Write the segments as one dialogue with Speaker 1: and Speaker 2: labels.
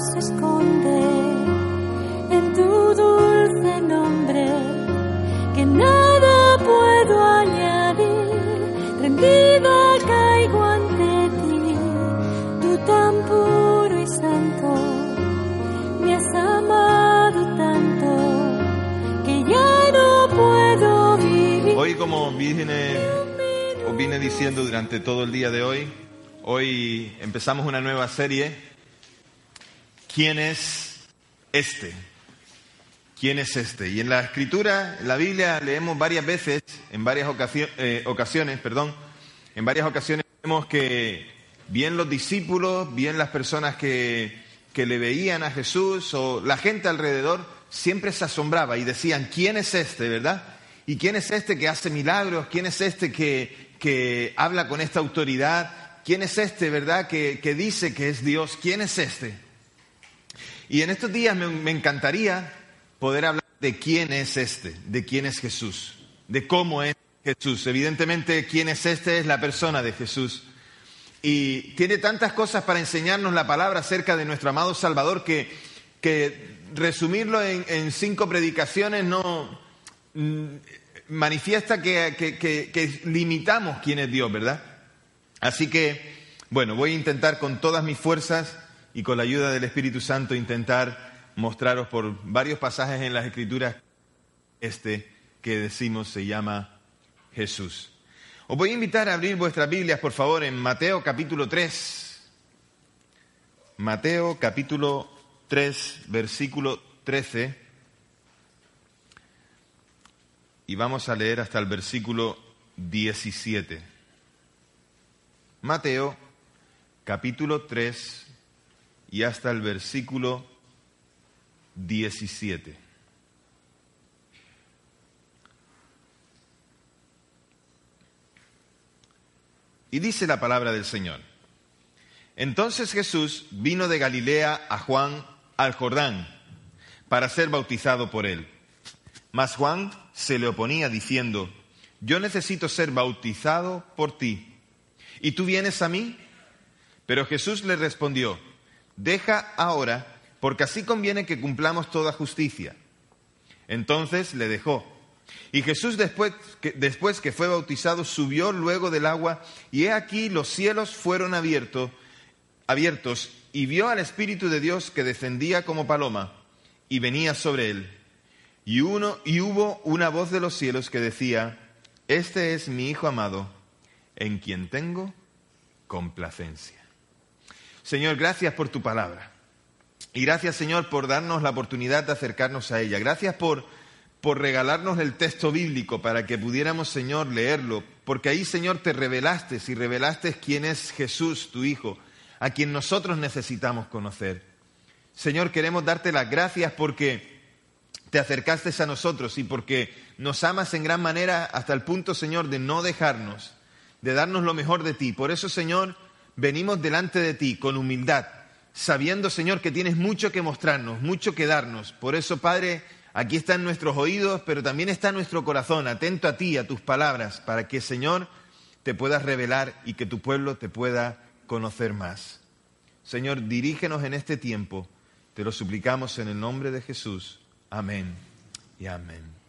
Speaker 1: se esconde en tu dulce nombre, que nada puedo añadir, rendida caigo ante ti, tú tan puro y santo, me has amado tanto, que ya no puedo vivir.
Speaker 2: Hoy, como vine, os vine diciendo durante todo el día de hoy, hoy empezamos una nueva serie. ¿Quién es este? ¿Quién es este? Y en la escritura, en la Biblia, leemos varias veces, en varias ocasio- eh, ocasiones, perdón, en varias ocasiones vemos que bien los discípulos, bien las personas que, que le veían a Jesús o la gente alrededor, siempre se asombraba y decían, ¿quién es este, verdad? ¿Y quién es este que hace milagros? ¿Quién es este que, que habla con esta autoridad? ¿Quién es este, verdad, que, que dice que es Dios? ¿Quién es este? Y en estos días me, encantaría poder hablar de quién es este, de quién es Jesús, de cómo es Jesús. Evidentemente, quién es este es la persona de Jesús. Y tiene tantas cosas para enseñarnos la palabra acerca de nuestro amado Salvador que, que resumirlo en, cinco predicaciones no mm, manifiesta que- que limitamos quién es Dios, ¿verdad? Así que, bueno, voy a intentar con todas mis fuerzas y con la ayuda del Espíritu Santo intentar mostraros por varios pasajes en las Escrituras este que decimos se llama Jesús. Os voy a invitar a abrir vuestras Biblias, por favor, en Mateo capítulo 3. Mateo capítulo 3, versículo 13. Y vamos a leer hasta el versículo 17. Mateo capítulo 3 y hasta el versículo 17. Y dice la palabra del Señor. Entonces Jesús vino de Galilea a Juan al Jordán para ser bautizado por él. Mas Juan se le oponía diciendo, yo necesito ser bautizado por ti, ¿y tú vienes a mí? Pero Jesús le respondió, deja ahora, porque así conviene que cumplamos toda justicia. Entonces le dejó. Y Jesús después que, después que fue bautizado subió luego del agua y he aquí los cielos fueron abiertos, abiertos y vio al Espíritu de Dios que descendía como paloma y venía sobre él. Y, uno, y hubo una voz de los cielos que decía, Este es mi Hijo amado, en quien tengo complacencia. Señor, gracias por tu palabra. Y gracias, Señor, por darnos la oportunidad de acercarnos a ella. Gracias por, por regalarnos el texto bíblico para que pudiéramos, Señor, leerlo. Porque ahí, Señor, te revelaste y revelaste quién es Jesús, tu Hijo, a quien nosotros necesitamos conocer. Señor, queremos darte las gracias porque te acercaste a nosotros y porque nos amas en gran manera hasta el punto, Señor, de no dejarnos, de darnos lo mejor de ti. Por eso, Señor, venimos delante de ti con humildad, sabiendo, Señor, que tienes mucho que mostrarnos, mucho que darnos. Por eso, Padre, aquí están nuestros oídos, pero también está nuestro corazón, atento a ti, a tus palabras, para que, Señor, te puedas revelar y que tu pueblo te pueda conocer más. Señor, dirígenos en este tiempo. Te lo suplicamos en el nombre de Jesús. Amén y amén.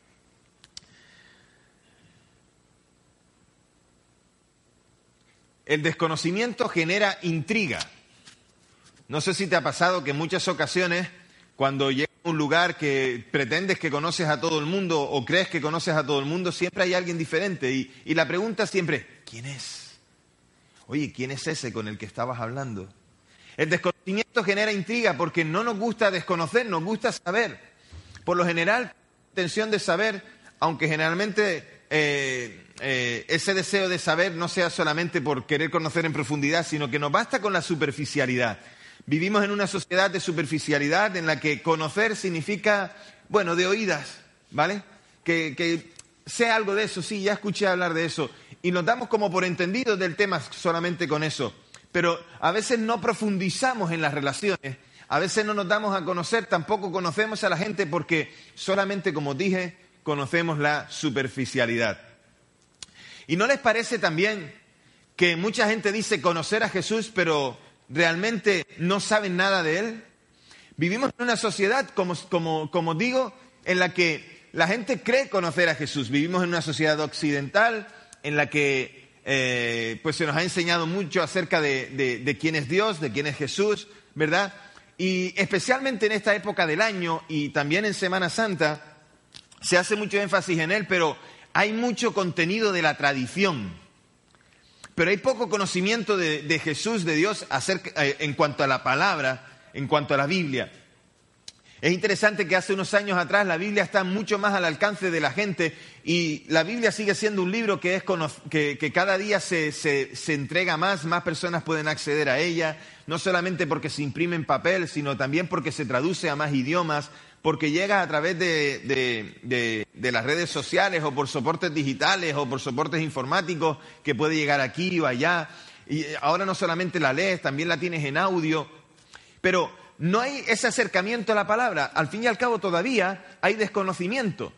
Speaker 2: El desconocimiento genera intriga. No sé si te ha pasado que en muchas ocasiones, cuando llegas a un lugar que pretendes que conoces a todo el mundo o crees que conoces a todo el mundo, siempre hay alguien diferente. Y, la pregunta siempre ¿quién es? Oye, ¿quién es ese con el que estabas hablando? El desconocimiento genera intriga porque no nos gusta desconocer, nos gusta saber. Por lo general, intención de saber, aunque generalmente eh, eh, ese deseo de saber no sea solamente por querer conocer en profundidad, sino que nos basta con la superficialidad. Vivimos en una sociedad de superficialidad en la que conocer significa, bueno, de oídas, ¿vale? Que, que sé algo de eso, sí, ya escuché hablar de eso. Y nos damos como por entendidos del tema solamente con eso. Pero a veces no profundizamos en las relaciones, a veces no nos damos a conocer, tampoco conocemos a la gente porque solamente, como dije, conocemos la superficialidad. ¿Y no les parece también que mucha gente dice conocer a Jesús, pero realmente no saben nada de Él? Vivimos en una sociedad, como, como, digo, en la que la gente cree conocer a Jesús. Vivimos en una sociedad occidental en la que eh, pues se nos ha enseñado mucho acerca de quién es Dios, de quién es Jesús, ¿verdad? Y especialmente en esta época del año y también en Semana Santa, se hace mucho énfasis en él, pero hay mucho contenido de la tradición. Pero hay poco conocimiento de, Jesús, de Dios, eh, en cuanto a la palabra, en cuanto a la Biblia. Es interesante que hace unos años atrás la Biblia está mucho más al alcance de la gente y la Biblia sigue siendo un libro que, cada día se, se, entrega más, más personas pueden acceder a ella, no solamente porque se imprime en papel, sino también porque se traduce a más idiomas, porque llega a través de, las redes sociales o por soportes digitales o por soportes informáticos que puede llegar aquí o allá. Y ahora no solamente la lees, también la tienes en audio. Pero no hay ese acercamiento a la palabra. Al fin y al cabo todavía hay desconocimiento.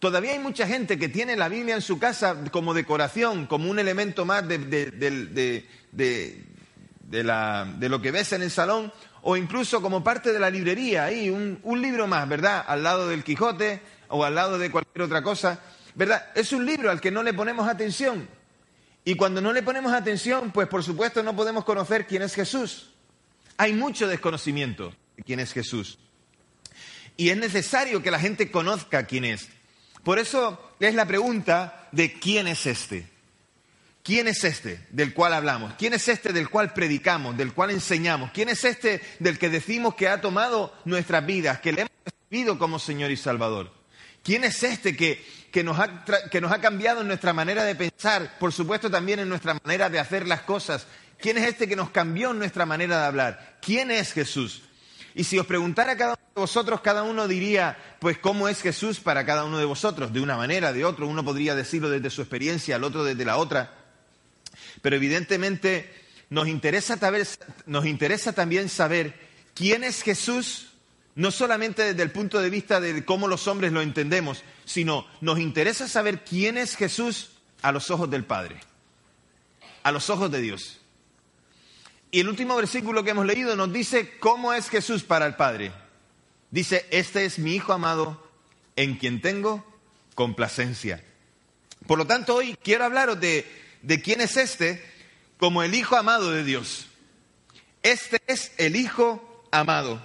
Speaker 2: Todavía hay mucha gente que tiene la Biblia en su casa como decoración, como un elemento más de, de lo que ves en el salón, o incluso como parte de la librería, ahí un, libro más, ¿verdad? Al lado del Quijote o al lado de cualquier otra cosa, ¿verdad? Es un libro al que no le ponemos atención. Y cuando no le ponemos atención, pues por supuesto no podemos conocer quién es Jesús. Hay mucho desconocimiento de quién es Jesús. Y es necesario que la gente conozca quién es. Por eso es la pregunta de quién es este. ¿Quién es este del cual hablamos? ¿Quién es este del cual predicamos, del cual enseñamos? ¿Quién es este del que decimos que ha tomado nuestras vidas, que le hemos recibido como Señor y Salvador? ¿Quién es este que, que, nos ha, que nos ha cambiado en nuestra manera de pensar, por supuesto también en nuestra manera de hacer las cosas? ¿Quién es este que nos cambió en nuestra manera de hablar? ¿Quién es Jesús? Y si os preguntara cada uno de vosotros, cada uno diría, pues, ¿cómo es Jesús para cada uno de vosotros? De una manera, de otra. Uno podría decirlo desde su experiencia, el otro desde la otra. Pero evidentemente nos interesa, nos interesa también saber quién es Jesús, no solamente desde el punto de vista de cómo los hombres lo entendemos, sino nos interesa saber quién es Jesús a los ojos del Padre, a los ojos de Dios. Y el último versículo que hemos leído nos dice cómo es Jesús para el Padre. Dice, este es mi Hijo amado en quien tengo complacencia. Por lo tanto, hoy quiero hablaros de de quién es este como el Hijo amado de Dios. Este es el Hijo amado.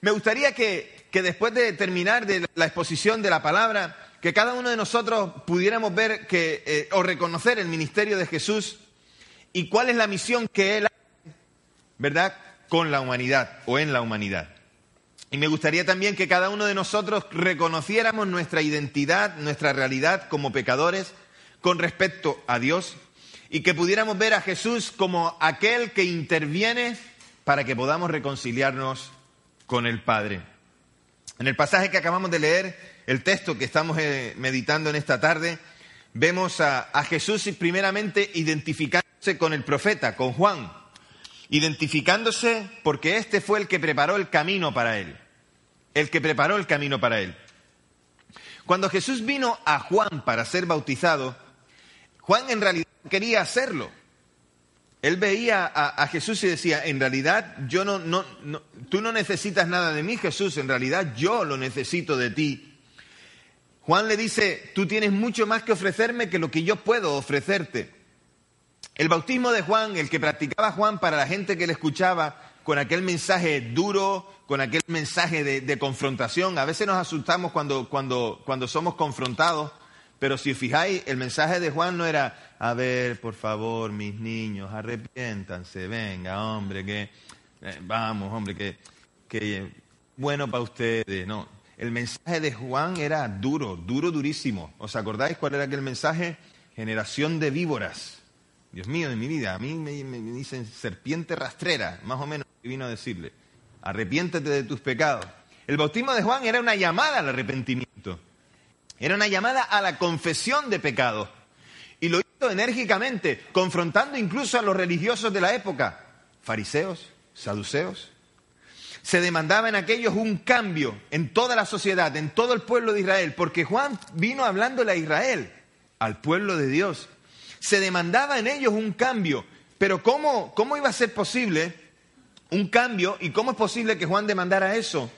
Speaker 2: Me gustaría que, después de terminar de la exposición de la palabra, que cada uno de nosotros pudiéramos ver que, eh, o reconocer el ministerio de Jesús y cuál es la misión que Él hace, ¿verdad?, con la humanidad o en la humanidad. Y me gustaría también que cada uno de nosotros reconociéramos nuestra identidad, nuestra realidad como pecadores, con respecto a Dios y que pudiéramos ver a Jesús como aquel que interviene para que podamos reconciliarnos con el Padre. En el pasaje que acabamos de leer, el texto que estamos eh, meditando en esta tarde, vemos a, a Jesús primeramente identificándose con el profeta, con Juan, identificándose porque este fue el que preparó el camino para él, el que preparó el camino para él. Cuando Jesús vino a Juan para ser bautizado, Juan en realidad quería hacerlo. Él veía a, Jesús y decía, en realidad yo no, no, tú no necesitas nada de mí, Jesús, en realidad yo lo necesito de ti. Juan le dice, tú tienes mucho más que ofrecerme que lo que yo puedo ofrecerte. El bautismo de Juan, el que practicaba Juan para la gente que le escuchaba, con aquel mensaje duro, con aquel mensaje de, confrontación, a veces nos asustamos cuando, cuando, cuando somos confrontados pero si fijáis, el mensaje de Juan no era, a ver, por favor, mis niños, arrepiéntanse, venga, hombre, que, eh, vamos, hombre, que, que bueno para ustedes. No, el mensaje de Juan era duro, duro, durísimo. ¿Os acordáis cuál era aquel mensaje? Generación de víboras. Dios mío, de mi vida, a mí me, me dicen serpiente rastrera, más o menos, vino a decirle, arrepiéntete de tus pecados. El bautismo de Juan era una llamada al arrepentimiento. Era una llamada a la confesión de pecado. Y lo hizo enérgicamente, confrontando incluso a los religiosos de la época, fariseos, saduceos. Se demandaba en aquellos un cambio en toda la sociedad, en todo el pueblo de Israel, porque Juan vino hablándole a Israel, al pueblo de Dios. Se demandaba en ellos un cambio, pero ¿cómo, cómo iba a ser posible un cambio. ¿Y cómo es posible que Juan demandara eso?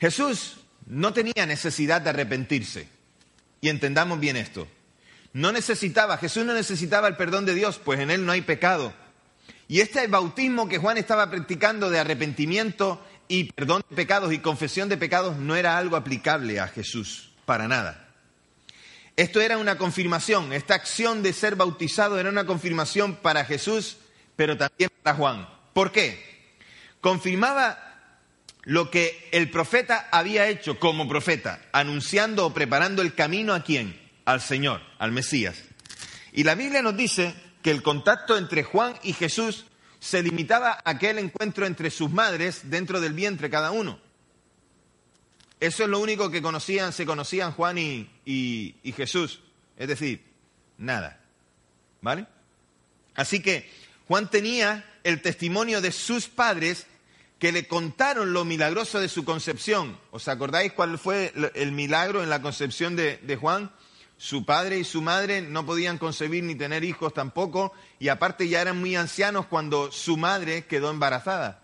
Speaker 2: Jesús no tenía necesidad de arrepentirse. Y entendamos bien esto. No necesitaba, Jesús no necesitaba el perdón de Dios, pues en él no hay pecado. Y este bautismo que Juan estaba practicando de arrepentimiento y perdón de pecados y confesión de pecados no era algo aplicable a Jesús, para nada. Esto era una confirmación, esta acción de ser bautizado era una confirmación para Jesús, pero también para Juan. ¿Por qué? Confirmaba lo que el profeta había hecho como profeta, anunciando o preparando el camino a quién? Al Señor, al Mesías. Y la Biblia nos dice que el contacto entre Juan y Jesús se limitaba a aquel encuentro entre sus madres dentro del vientre cada uno. Eso es lo único que conocían, se conocían Juan y, y Jesús. Es decir, nada. ¿Vale? Así que Juan tenía el testimonio de sus padres que le contaron lo milagroso de su concepción. ¿Os acordáis cuál fue el milagro en la concepción de, de, Juan? Su padre y su madre no podían concebir ni tener hijos tampoco, y aparte ya eran muy ancianos cuando su madre quedó embarazada.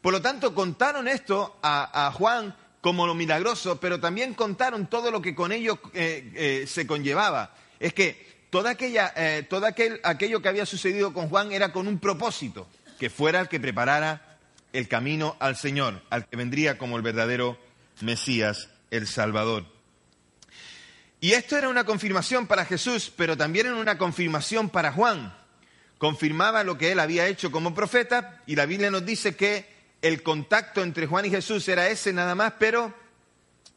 Speaker 2: Por lo tanto, contaron esto a, a Juan como lo milagroso, pero también contaron todo lo que con ello eh, eh, se conllevaba. Es que toda aquella, eh, todo aquel, aquello que había sucedido con Juan era con un propósito, que fuera el que preparara el camino al Señor, al que vendría como el verdadero Mesías, el Salvador. Y esto era una confirmación para Jesús, pero también era una confirmación para Juan. Confirmaba lo que él había hecho como profeta y la Biblia nos dice que el contacto entre Juan y Jesús era ese nada más, pero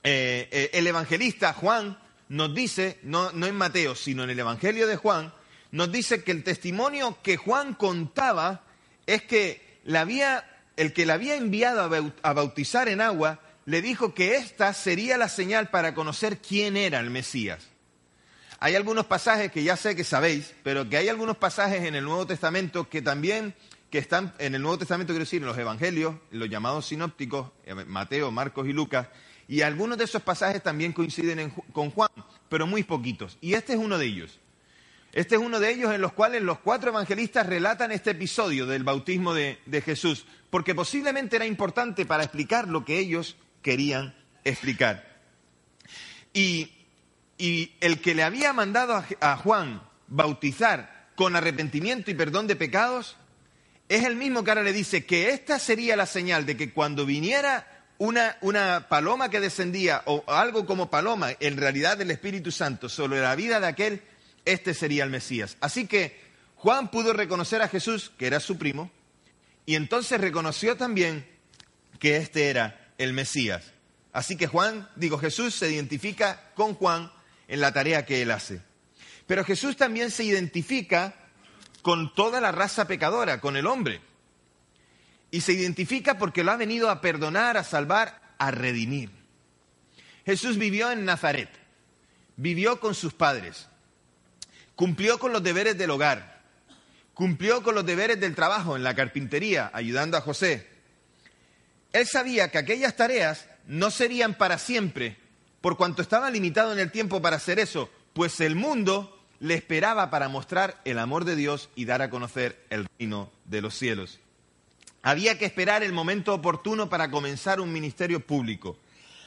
Speaker 2: eh, eh, el evangelista Juan nos dice, no, no en Mateo, sino en el Evangelio de Juan, nos dice que el testimonio que Juan contaba es que la había, el que le había enviado a bautizar en agua le dijo que esta sería la señal para conocer quién era el Mesías. Hay algunos pasajes que ya sé que sabéis, pero que hay algunos pasajes en el Nuevo Testamento que también que están en el Nuevo Testamento, quiero decir, en los Evangelios, los llamados sinópticos, eh, Mateo, Marcos y Lucas, y algunos de esos pasajes también coinciden con Juan, pero muy poquitos. Y este es uno de ellos. Este es uno de ellos en los cuales los cuatro evangelistas relatan este episodio del bautismo de, de Jesús, porque posiblemente era importante para explicar lo que ellos querían explicar. Y, y el que le había mandado a, a Juan bautizar con arrepentimiento y perdón de pecados es el mismo que ahora le dice que esta sería la señal de que cuando viniera una, una, paloma que descendía o algo como paloma, en realidad del Espíritu Santo, sobre la vida de aquel, este sería el Mesías. Así que Juan pudo reconocer a Jesús, que era su primo, y entonces reconoció también que este era el Mesías. Así que Juan, digo, Jesús se identifica con Juan en la tarea que él hace. Pero Jesús también se identifica con toda la raza pecadora, con el hombre. Y se identifica porque lo ha venido a perdonar, a salvar, a redimir. Jesús vivió en Nazaret, vivió con sus padres, cumplió con los deberes del hogar, cumplió con los deberes del trabajo en la carpintería, ayudando a José. Él sabía que aquellas tareas no serían para siempre, por cuanto estaba limitado en el tiempo para hacer eso, pues el mundo le esperaba para mostrar el amor de Dios y dar a conocer el reino de los cielos. Había que esperar el momento oportuno para comenzar un ministerio público.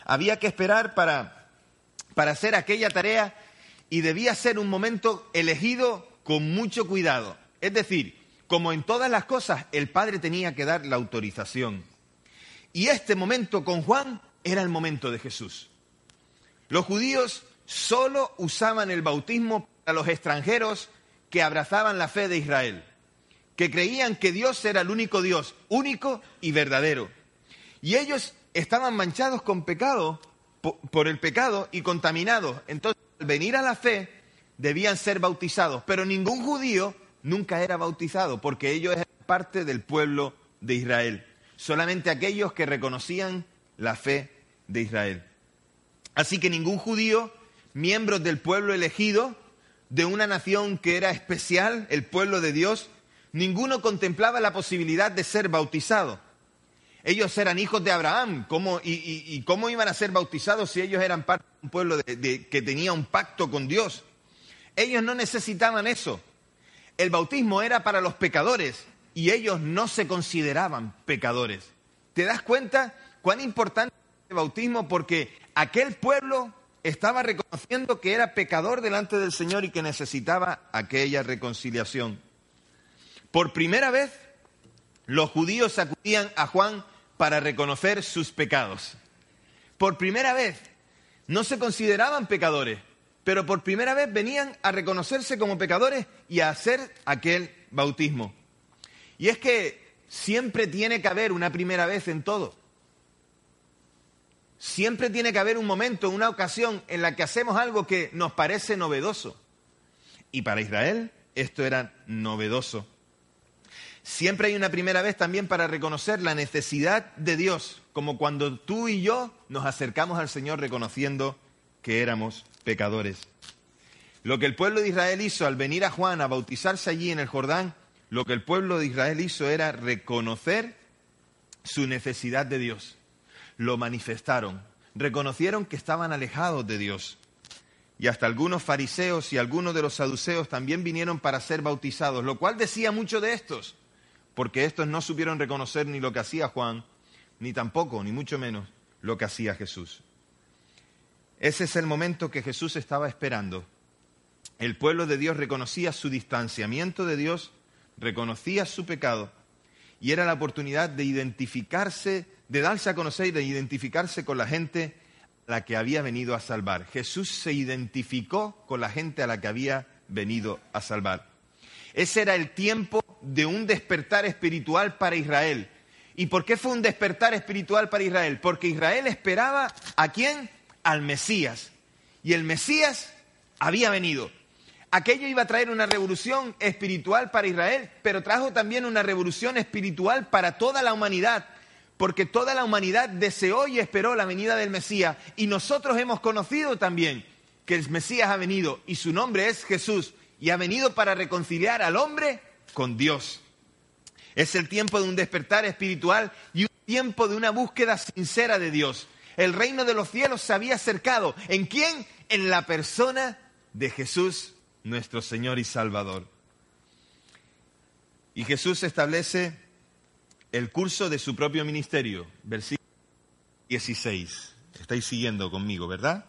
Speaker 2: Había que esperar para, para hacer aquella tarea y debía ser un momento elegido con mucho cuidado. Es decir, como en todas las cosas, el Padre tenía que dar la autorización. Y este momento con Juan era el momento de Jesús. Los judíos solo usaban el bautismo a los extranjeros que abrazaban la fe de Israel, que creían que Dios era el único Dios, único y verdadero. Y ellos estaban manchados con pecado, por el pecado y contaminados. Entonces, venir a la fe, debían ser bautizados. Pero ningún judío nunca era bautizado, porque ellos eran parte del pueblo de Israel. Solamente aquellos que reconocían la fe de Israel. Así que ningún judío, miembros del pueblo elegido, de una nación que era especial, el pueblo de Dios, ninguno contemplaba la posibilidad de ser bautizado. Ellos eran hijos de Abraham, ¿cómo, y, cómo iban a ser bautizados si ellos eran parte de un pueblo que tenía un pacto con Dios? Ellos no necesitaban eso. El bautismo era para los pecadores, y ellos no se consideraban pecadores. ¿Te das cuenta cuán importante es el bautismo? Porque aquel pueblo estaba reconociendo que era pecador delante del Señor y que necesitaba aquella reconciliación. Por primera vez, los judíos acudían a Juan para reconocer sus pecados. Por primera vez, no se consideraban pecadores, pero por primera vez venían a reconocerse como pecadores y a hacer aquel bautismo. Y es que siempre tiene que haber una primera vez en todo. Siempre tiene que haber un momento, una ocasión en la que hacemos algo que nos parece novedoso. Y para Israel esto era novedoso. Siempre hay una primera vez también para reconocer la necesidad de Dios, como cuando tú y yo nos acercamos al Señor reconociendo que éramos pecadores. Lo que el pueblo de Israel hizo al venir a Juan a bautizarse allí en el Jordán, lo que el pueblo de Israel hizo era reconocer su necesidad de Dios lo manifestaron, reconocieron que estaban alejados de Dios. Y hasta algunos fariseos y algunos de los saduceos también vinieron para ser bautizados, lo cual decía mucho de estos, porque estos no supieron reconocer ni lo que hacía Juan, ni tampoco, ni mucho menos, lo que hacía Jesús. Ese es el momento que Jesús estaba esperando. El pueblo de Dios reconocía su distanciamiento de Dios, reconocía su pecado, y era la oportunidad de identificarse de darse a conocer y de identificarse con la gente a la que había venido a salvar. Jesús se identificó con la gente a la que había venido a salvar. Ese era el tiempo de un despertar espiritual para Israel. ¿Y por qué fue un despertar espiritual para Israel? Porque Israel esperaba a quién? Al Mesías. Y el Mesías había venido. Aquello iba a traer una revolución espiritual para Israel, pero trajo también una revolución espiritual para toda la humanidad porque toda la humanidad deseó y esperó la venida del Mesías y nosotros hemos conocido también que el Mesías ha venido y su nombre es Jesús y ha venido para reconciliar al hombre con Dios. Es el tiempo de un despertar espiritual y un tiempo de una búsqueda sincera de Dios. El reino de los cielos se había acercado. ¿En quién? En la persona de Jesús, nuestro Señor y Salvador. Y Jesús establece el curso de su propio ministerio, versículo 16. Estáis siguiendo conmigo, ¿verdad?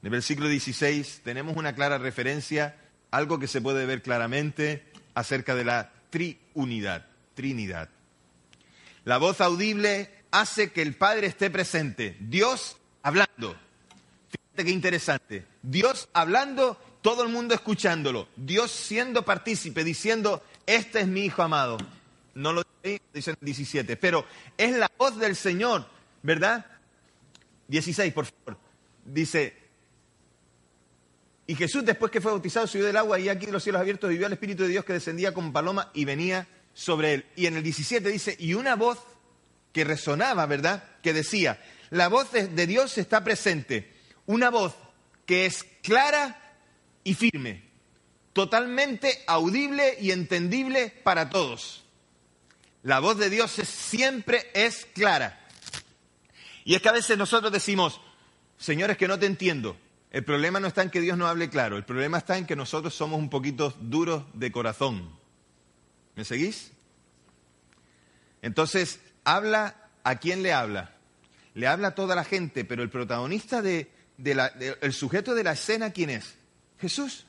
Speaker 2: En el versículo 16 tenemos una clara referencia, algo que se puede ver claramente acerca de la triunidad, Trinidad. La voz audible hace que el Padre esté presente, Dios hablando. Fíjate qué interesante. Dios hablando, todo el mundo escuchándolo. Dios siendo partícipe, diciendo, este es mi Hijo amado no lo dice en 17, pero es la voz del Señor, ¿verdad? 16, por favor. Dice, y Jesús después que fue bautizado subió del agua y aquí de los cielos abiertos vivió al Espíritu de Dios que descendía como paloma y venía sobre él. Y en el 17 dice, y una voz que resonaba, ¿verdad? Que decía, la voz de Dios está presente, una voz que es clara y firme, totalmente audible y entendible para todos. La voz de Dios siempre es clara. Y es que a veces nosotros decimos, señores, que no te entiendo. El problema no está en que Dios no hable claro, el problema está en que nosotros somos un poquito duros de corazón. ¿Me seguís? Entonces, habla a quién le habla. Le habla a toda la gente, pero el protagonista de, el sujeto de la escena, ¿quién es? Jesús.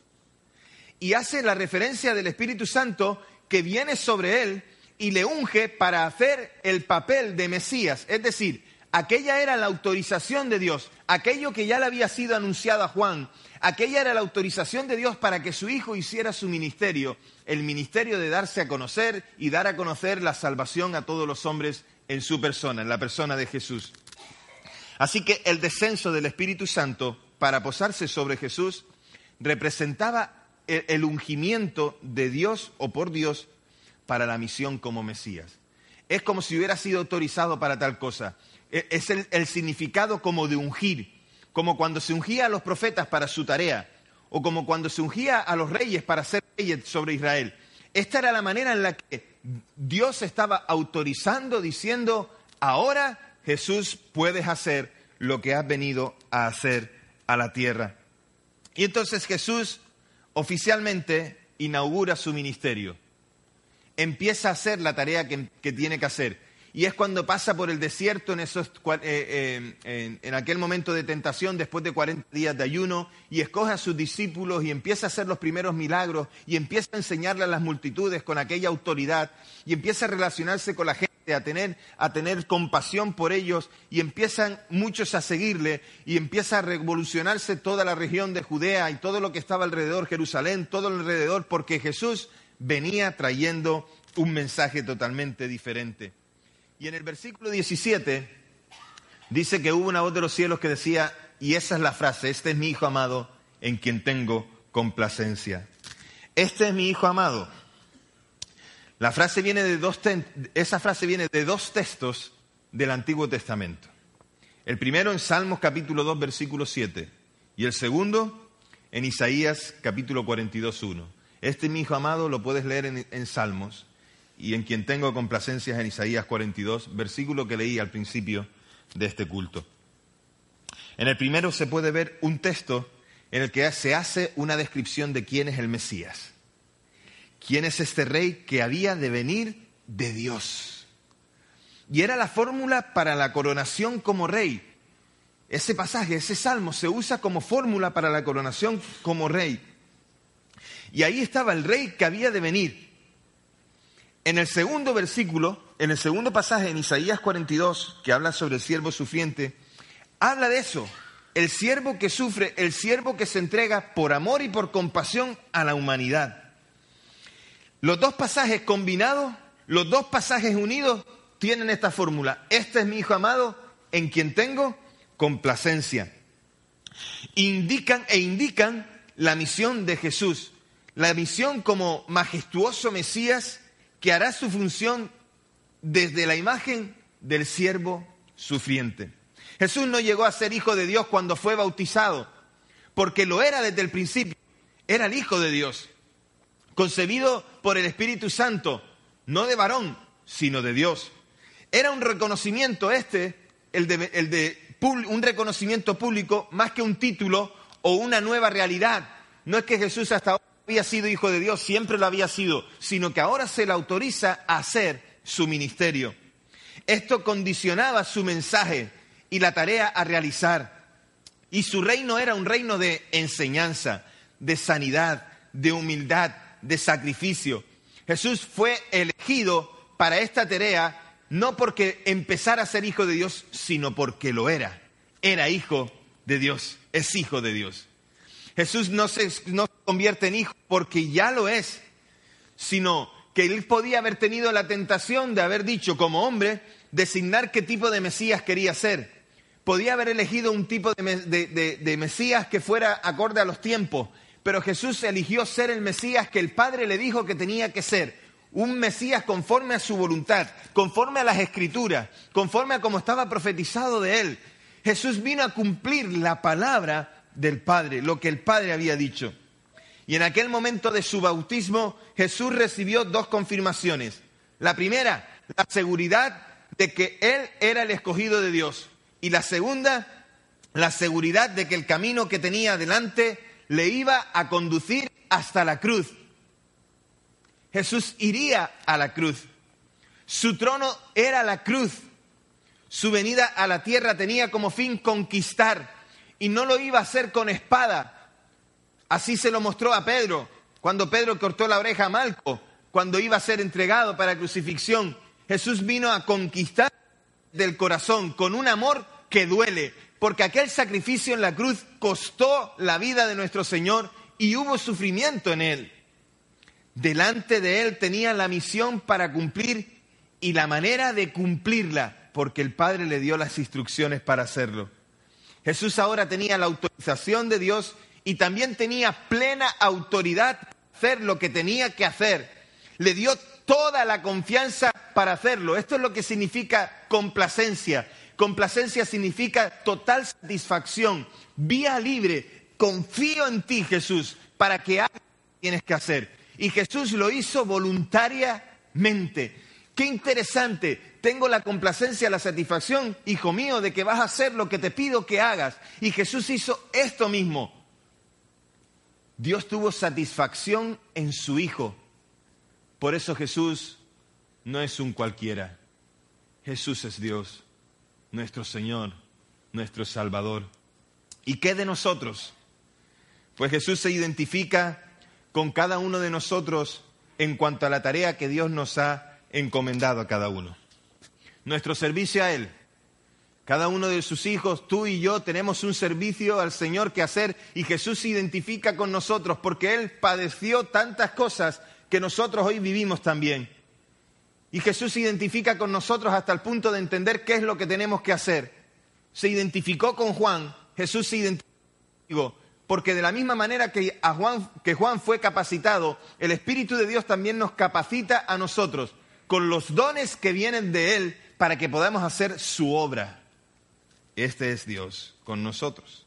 Speaker 2: Y hace la referencia del Espíritu Santo que viene sobre él y le unge para hacer el papel de Mesías. Es decir, aquella era la autorización de Dios, aquello que ya le había sido anunciado a Juan, aquella era la autorización de Dios para que su hijo hiciera su ministerio, el ministerio de darse a conocer y dar a conocer la salvación a todos los hombres en su persona, en la persona de Jesús. Así que el descenso del Espíritu Santo para posarse sobre Jesús representaba el, ungimiento de Dios o por Dios para la misión como Mesías. Es como si hubiera sido autorizado para tal cosa. E, es el, significado como de ungir, como cuando se ungía a los profetas para su tarea, o como cuando se ungía a los reyes para ser reyes sobre Israel. Esta era la manera en la que Dios estaba autorizando, diciendo, ahora Jesús puedes hacer lo que has venido a hacer a la tierra. Y entonces Jesús oficialmente inaugura su ministerio empieza a hacer la tarea que, que tiene que hacer. Y es cuando pasa por el desierto en, esos, eh, eh, en, en aquel momento de tentación, después de 40 días de ayuno, y escoge a sus discípulos y empieza a hacer los primeros milagros, y empieza a enseñarle a las multitudes con aquella autoridad, y empieza a relacionarse con la gente, a tener, a tener compasión por ellos, y empiezan muchos a seguirle, y empieza a revolucionarse toda la región de Judea y todo lo que estaba alrededor, Jerusalén, todo alrededor, porque Jesús venía trayendo un mensaje totalmente diferente. Y en el versículo 17 dice que hubo una voz de los cielos que decía, y esa es la frase, este es mi Hijo amado en quien tengo complacencia. Este es mi Hijo amado. La frase viene de dos esa frase viene de dos textos del Antiguo Testamento. El primero en Salmos capítulo 2 versículo 7 y el segundo en Isaías capítulo 42 1. Este mi Hijo amado lo puedes leer en, en Salmos y en quien tengo complacencias en Isaías 42, versículo que leí al principio de este culto. En el primero se puede ver un texto en el que se hace una descripción de quién es el Mesías. ¿Quién es este rey que había de venir de Dios? Y era la fórmula para la coronación como rey. Ese pasaje, ese salmo se usa como fórmula para la coronación como rey. Y ahí estaba el rey que había de venir. En el segundo versículo, en el segundo pasaje en Isaías 42, que habla sobre el siervo sufriente, habla de eso. El siervo que sufre, el siervo que se entrega por amor y por compasión a la humanidad. Los dos pasajes combinados, los dos pasajes unidos, tienen esta fórmula. Este es mi Hijo amado en quien tengo complacencia. Indican e indican la misión de Jesús, la misión como majestuoso Mesías que hará su función desde la imagen del siervo sufriente. Jesús no llegó a ser hijo de Dios cuando fue bautizado, porque lo era desde el principio. Era el hijo de Dios, concebido por el Espíritu Santo, no de varón, sino de Dios. Era un reconocimiento este, el de, un reconocimiento público, más que un título o una nueva realidad. No es que Jesús hasta ahora había sido hijo de Dios, siempre lo había sido, sino que ahora se le autoriza a hacer su ministerio. Esto condicionaba su mensaje y la tarea a realizar. Y su reino era un reino de enseñanza, de sanidad, de humildad, de sacrificio. Jesús fue elegido para esta tarea no porque empezara a ser hijo de Dios, sino porque lo era. Era hijo de Dios, es hijo de Dios. Jesús no se, no se convierte en hijo porque ya lo es, sino que él podía haber tenido la tentación de haber dicho como hombre, designar qué tipo de Mesías quería ser. Podía haber elegido un tipo de, de- de Mesías que fuera acorde a los tiempos, pero Jesús eligió ser el Mesías que el Padre le dijo que tenía que ser. Un Mesías conforme a su voluntad, conforme a las escrituras, conforme a como estaba profetizado de él. Jesús vino a cumplir la palabra del Padre, lo que el Padre había dicho. Y en aquel momento de su bautismo, Jesús recibió dos confirmaciones. La primera, la seguridad de que Él era el escogido de Dios. Y la segunda, la seguridad de que el camino que tenía delante le iba a conducir hasta la cruz. Jesús iría a la cruz. Su trono era la cruz. Su venida a la tierra tenía como fin conquistar y no lo iba a hacer con espada. Así se lo mostró a Pedro cuando Pedro cortó la oreja a Malco, cuando iba a ser entregado para crucifixión. Jesús vino a conquistar del corazón con un amor que duele, porque aquel sacrificio en la cruz costó la vida de nuestro Señor y hubo sufrimiento en él. Delante de él tenía la misión para cumplir y la manera de cumplirla, porque el Padre le dio las instrucciones para hacerlo. Jesús ahora tenía la autorización de Dios y también tenía plena autoridad para hacer lo que tenía que hacer. Le dio toda la confianza para hacerlo. Esto es lo que significa complacencia. Complacencia significa total satisfacción, vía libre. Confío en ti, Jesús, para que hagas lo que tienes que hacer. Y Jesús lo hizo voluntariamente. Qué interesante. Tengo la complacencia, la satisfacción, hijo mío, de que vas a hacer lo que te pido que hagas. Y Jesús hizo esto mismo. Dios tuvo satisfacción en su Hijo. Por eso Jesús no es un cualquiera. Jesús es Dios, nuestro Señor, nuestro Salvador. ¿Y qué de nosotros? Pues Jesús se identifica con cada uno de nosotros en cuanto a la tarea que Dios nos ha encomendado a cada uno. Nuestro servicio a Él. Cada uno de sus hijos, tú y yo, tenemos un servicio al Señor que hacer y Jesús se identifica con nosotros porque Él padeció tantas cosas que nosotros hoy vivimos también. Y Jesús se identifica con nosotros hasta el punto de entender qué es lo que tenemos que hacer. Se identificó con Juan, Jesús se identificó porque de la misma manera que, a Juan, que Juan fue capacitado, el Espíritu de Dios también nos capacita a nosotros con los dones que vienen de Él para que podamos hacer su obra. Este es Dios con nosotros.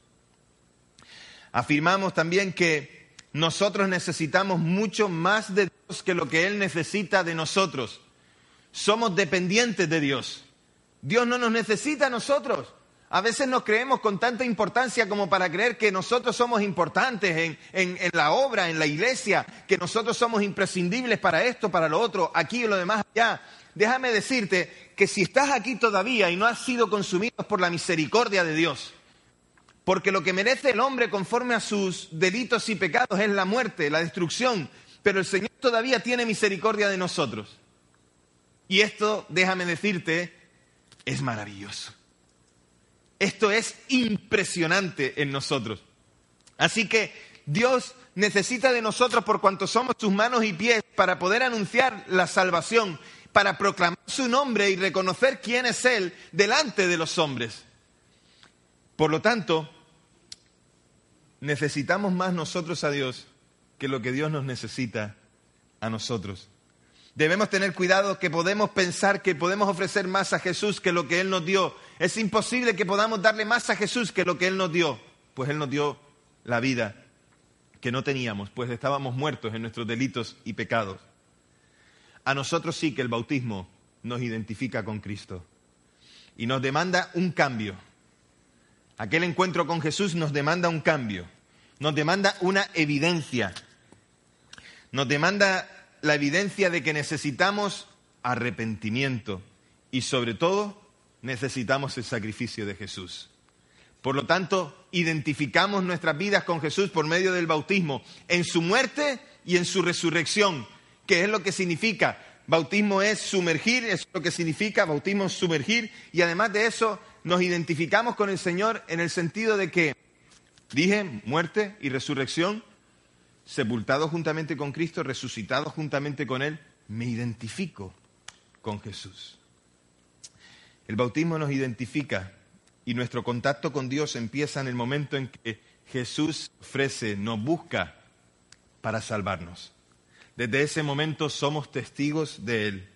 Speaker 2: Afirmamos también que nosotros necesitamos mucho más de Dios que lo que Él necesita de nosotros. Somos dependientes de Dios. Dios no nos necesita a nosotros. A veces nos creemos con tanta importancia como para creer que nosotros somos importantes en, la obra, en la iglesia, que nosotros somos imprescindibles para esto, para lo otro, aquí y lo demás allá. Déjame decirte que si estás aquí todavía y no has sido consumido por la misericordia de Dios, porque lo que merece el hombre conforme a sus delitos y pecados es la muerte, la destrucción, pero el Señor todavía tiene misericordia de nosotros. Y esto, déjame decirte, es maravilloso. Esto es impresionante en nosotros. Así que Dios necesita de nosotros por cuanto somos sus manos y pies para poder anunciar la salvación, para proclamar su nombre y reconocer quién es Él delante de los hombres. Por lo tanto, necesitamos más nosotros a Dios que lo que Dios nos necesita a nosotros. Debemos tener cuidado que podemos pensar que podemos ofrecer más a Jesús que lo que Él nos dio. Es imposible que podamos darle más a Jesús que lo que Él nos dio, pues Él nos dio la vida que no teníamos, pues estábamos muertos en nuestros delitos y pecados. A nosotros sí que el bautismo nos identifica con Cristo y nos demanda un cambio. Aquel encuentro con Jesús nos demanda un cambio, nos demanda una evidencia, nos demanda la evidencia de que necesitamos arrepentimiento y sobre todo necesitamos el sacrificio de Jesús. Por lo tanto, identificamos nuestras vidas con Jesús por medio del bautismo, en su muerte y en su resurrección, que es lo que significa. Bautismo es sumergir, es lo que significa, bautismo es sumergir, y además de eso nos identificamos con el Señor en el sentido de que, dije, muerte y resurrección, sepultado juntamente con Cristo, resucitado juntamente con Él, me identifico con Jesús. El bautismo nos identifica y nuestro contacto con Dios empieza en el momento en que Jesús ofrece, nos busca para salvarnos. Desde ese momento somos testigos de Él.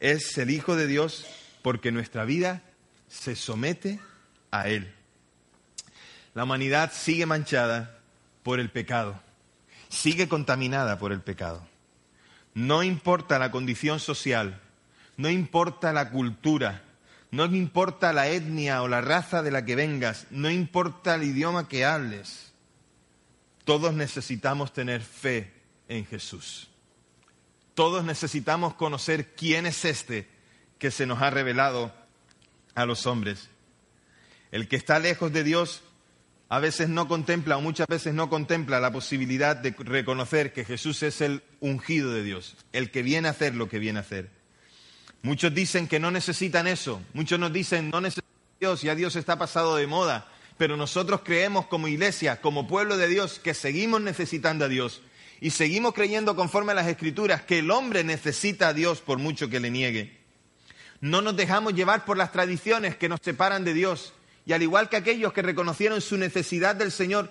Speaker 2: Es el Hijo de Dios porque nuestra vida se somete a Él. La humanidad sigue manchada por el pecado sigue contaminada por el pecado. No importa la condición social, no importa la cultura, no importa la etnia o la raza de la que vengas, no importa el idioma que hables, todos necesitamos tener fe en Jesús. Todos necesitamos conocer quién es este que se nos ha revelado a los hombres. El que está lejos de Dios a veces no contempla o muchas veces no contempla la posibilidad de reconocer que Jesús es el ungido de Dios, el que viene a hacer lo que viene a hacer. Muchos dicen que no necesitan eso, muchos nos dicen no necesitan Dios, ya Dios está pasado de moda, pero nosotros creemos como iglesia, como pueblo de Dios, que seguimos necesitando a Dios y seguimos creyendo conforme a las escrituras que el hombre necesita a Dios por mucho que le niegue. No nos dejamos llevar por las tradiciones que nos separan de Dios, y al igual que aquellos que reconocieron su necesidad del Señor,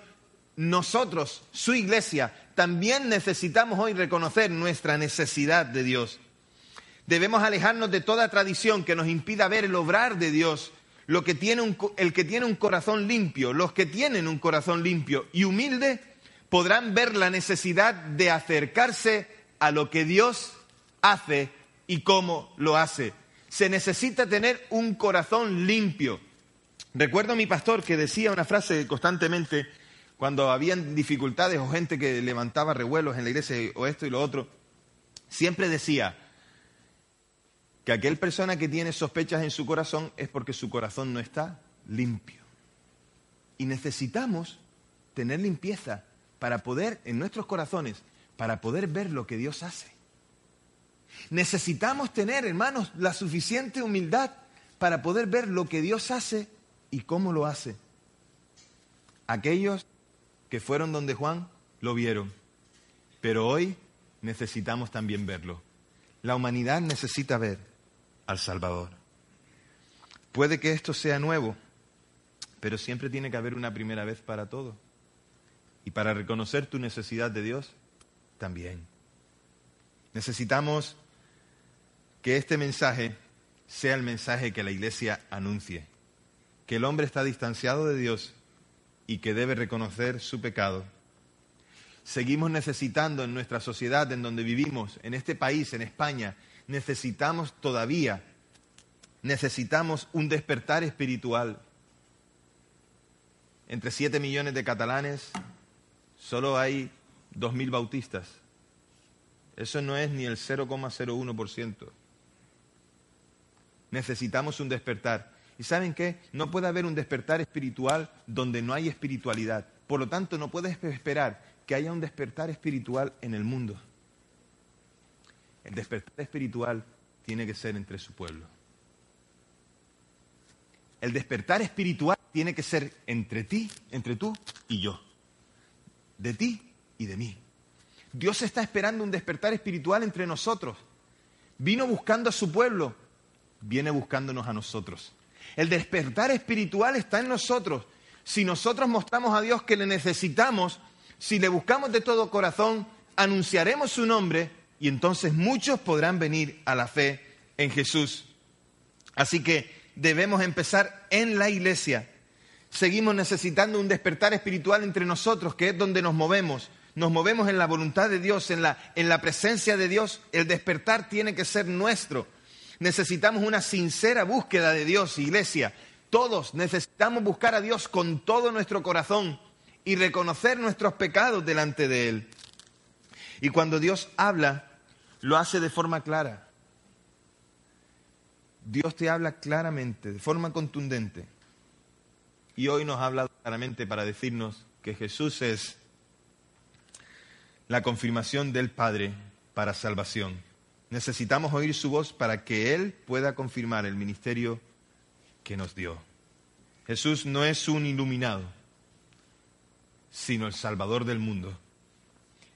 Speaker 2: nosotros, su iglesia, también necesitamos hoy reconocer nuestra necesidad de Dios. Debemos alejarnos de toda tradición que nos impida ver el obrar de Dios. Lo que tiene el que tiene un corazón limpio, los que tienen un corazón limpio y humilde, podrán ver la necesidad de acercarse a lo que Dios hace y cómo lo hace. Se necesita tener un corazón limpio. Recuerdo a mi pastor que decía una frase constantemente cuando habían dificultades o gente que levantaba revuelos en la iglesia o esto y lo otro. siempre decía que aquel persona que tiene sospechas en su corazón es porque su corazón no está limpio. Y necesitamos tener limpieza para poder, en nuestros corazones, para poder ver lo que Dios hace. Necesitamos tener, hermanos, la suficiente humildad para poder ver lo que Dios hace y cómo lo hace. Aquellos que fueron donde Juan lo vieron, pero hoy necesitamos también verlo. La humanidad necesita ver al Salvador. Puede que esto sea nuevo, pero siempre tiene que haber una primera vez para todo. Y para reconocer tu necesidad de Dios, también. Necesitamos que este mensaje sea el mensaje que la Iglesia anuncie, que el hombre está distanciado de Dios y que debe reconocer su pecado. Seguimos necesitando en nuestra sociedad, en donde vivimos, en este país, en España, necesitamos todavía, necesitamos un despertar espiritual. Entre siete millones de catalanes, solo hay dos mil bautistas. Eso no es ni el 0,01%. Necesitamos un despertar. ¿Y saben qué? No puede haber un despertar espiritual donde no hay espiritualidad. Por lo tanto, no puedes esperar que haya un despertar espiritual en el mundo. El despertar espiritual tiene que ser entre su pueblo. El despertar espiritual tiene que ser entre ti, entre tú y yo. De ti y de mí. Dios está esperando un despertar espiritual entre nosotros. Vino buscando a su pueblo, viene buscándonos a nosotros. El despertar espiritual está en nosotros. Si nosotros mostramos a Dios que le necesitamos, si le buscamos de todo corazón, anunciaremos su nombre y entonces muchos podrán venir a la fe en Jesús. Así que debemos empezar en la iglesia. Seguimos necesitando un despertar espiritual entre nosotros, que es donde nos movemos. Nos movemos en la voluntad de Dios, en la, en la presencia de Dios. El despertar tiene que ser nuestro. Necesitamos una sincera búsqueda de Dios, iglesia. Todos necesitamos buscar a Dios con todo nuestro corazón y reconocer nuestros pecados delante de Él. Y cuando Dios habla, lo hace de forma clara. Dios te habla claramente, de forma contundente. Y hoy nos ha hablado claramente para decirnos que Jesús es la confirmación del Padre para salvación. Necesitamos oír su voz para que Él pueda confirmar el ministerio que nos dio. Jesús no es un iluminado, sino el Salvador del mundo.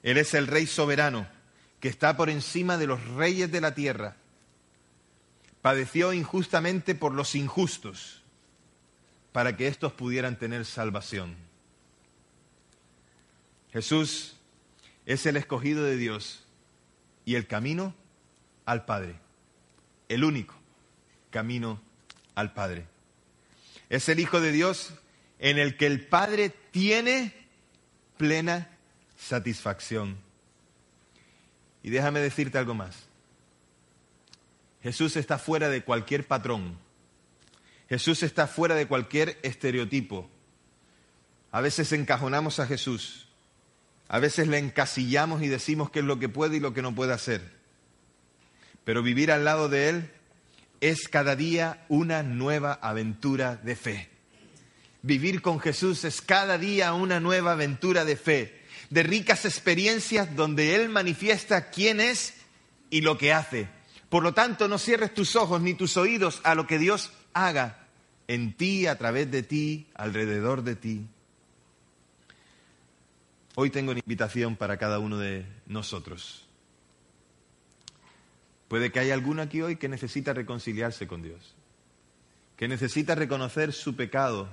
Speaker 2: Él es el Rey soberano que está por encima de los reyes de la tierra. Padeció injustamente por los injustos para que éstos pudieran tener salvación. Jesús es el escogido de Dios y el camino al Padre. El único camino al Padre. Es el Hijo de Dios en el que el Padre tiene plena satisfacción. Y déjame decirte algo más. Jesús está fuera de cualquier patrón. Jesús está fuera de cualquier estereotipo. A veces encajonamos a Jesús. A veces le encasillamos y decimos qué es lo que puede y lo que no puede hacer. Pero vivir al lado de Él es cada día una nueva aventura de fe. Vivir con Jesús es cada día una nueva aventura de fe, de ricas experiencias donde Él manifiesta quién es y lo que hace. Por lo tanto, no cierres tus ojos ni tus oídos a lo que Dios haga en ti, a través de ti, alrededor de ti. Hoy tengo una invitación para cada uno de nosotros. Puede que haya alguno aquí hoy que necesita reconciliarse con Dios, que necesita reconocer su pecado,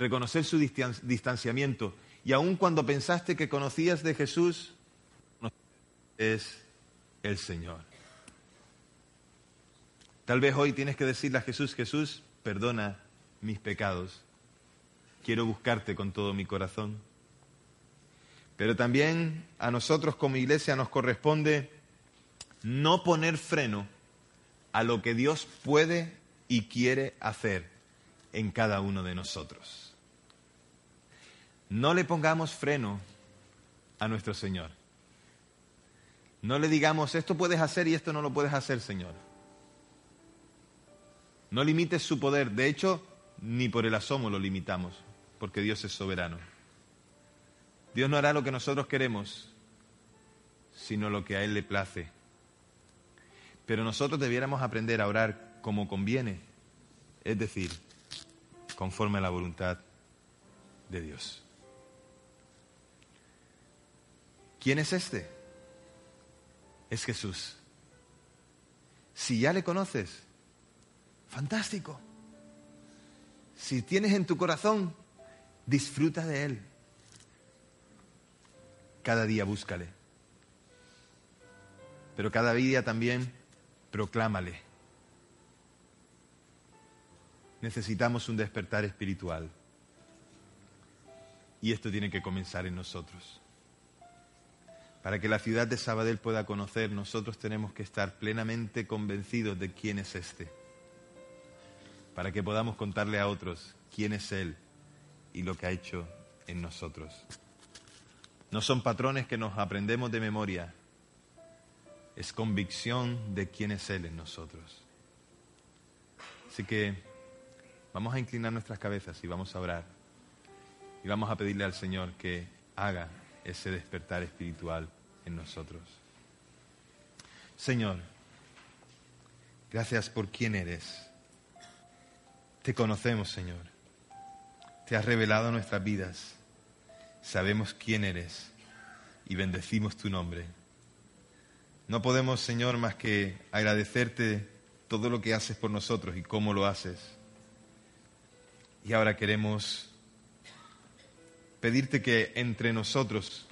Speaker 2: reconocer su distanciamiento. Y aun cuando pensaste que conocías de Jesús, es el Señor. Tal vez hoy tienes que decirle a Jesús, Jesús, perdona mis pecados. Quiero buscarte con todo mi corazón. Pero también a nosotros como iglesia nos corresponde no poner freno a lo que Dios puede y quiere hacer en cada uno de nosotros. No le pongamos freno a nuestro Señor. No le digamos, esto puedes hacer y esto no lo puedes hacer, Señor. No limites su poder. De hecho, ni por el asomo lo limitamos, porque Dios es soberano. Dios no hará lo que nosotros queremos, sino lo que a Él le place. Pero nosotros debiéramos aprender a orar como conviene, es decir, conforme a la voluntad de Dios. ¿Quién es este? Es Jesús. Si ya le conoces, fantástico. Si tienes en tu corazón, disfruta de Él. Cada día búscale. Pero cada día también proclámale. Necesitamos un despertar espiritual. Y esto tiene que comenzar en nosotros. Para que la ciudad de Sabadell pueda conocer, nosotros tenemos que estar plenamente convencidos de quién es este. Para que podamos contarle a otros quién es Él y lo que ha hecho en nosotros. No son patrones que nos aprendemos de memoria, es convicción de quién es Él en nosotros. Así que vamos a inclinar nuestras cabezas y vamos a orar. Y vamos a pedirle al Señor que haga ese despertar espiritual en nosotros. Señor, gracias por quién eres. Te conocemos, Señor. Te has revelado nuestras vidas. Sabemos quién eres y bendecimos tu nombre. No podemos, Señor, más que agradecerte todo lo que haces por nosotros y cómo lo haces. Y ahora queremos pedirte que entre nosotros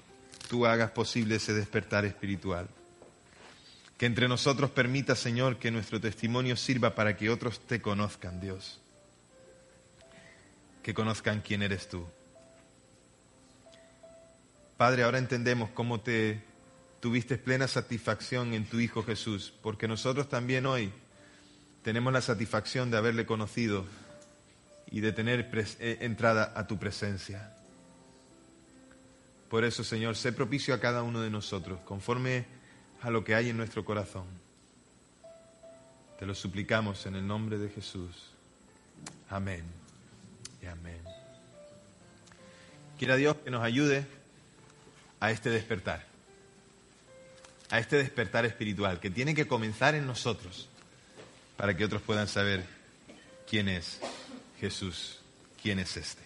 Speaker 2: tú hagas posible ese despertar espiritual. Que entre nosotros permita, Señor, que nuestro testimonio sirva para que otros te conozcan, Dios. Que conozcan quién eres tú. Padre, ahora entendemos cómo te tuviste plena satisfacción en tu Hijo Jesús, porque nosotros también hoy tenemos la satisfacción de haberle conocido y de tener eh, entrada a tu presencia. Por eso, Señor, sé propicio a cada uno de nosotros, conforme a lo que hay en nuestro corazón. Te lo suplicamos en el nombre de Jesús. Amén y amén. Quiera Dios que nos ayude a este despertar a este despertar espiritual que tiene que comenzar en nosotros para que otros puedan saber quién es Jesús, quién es este.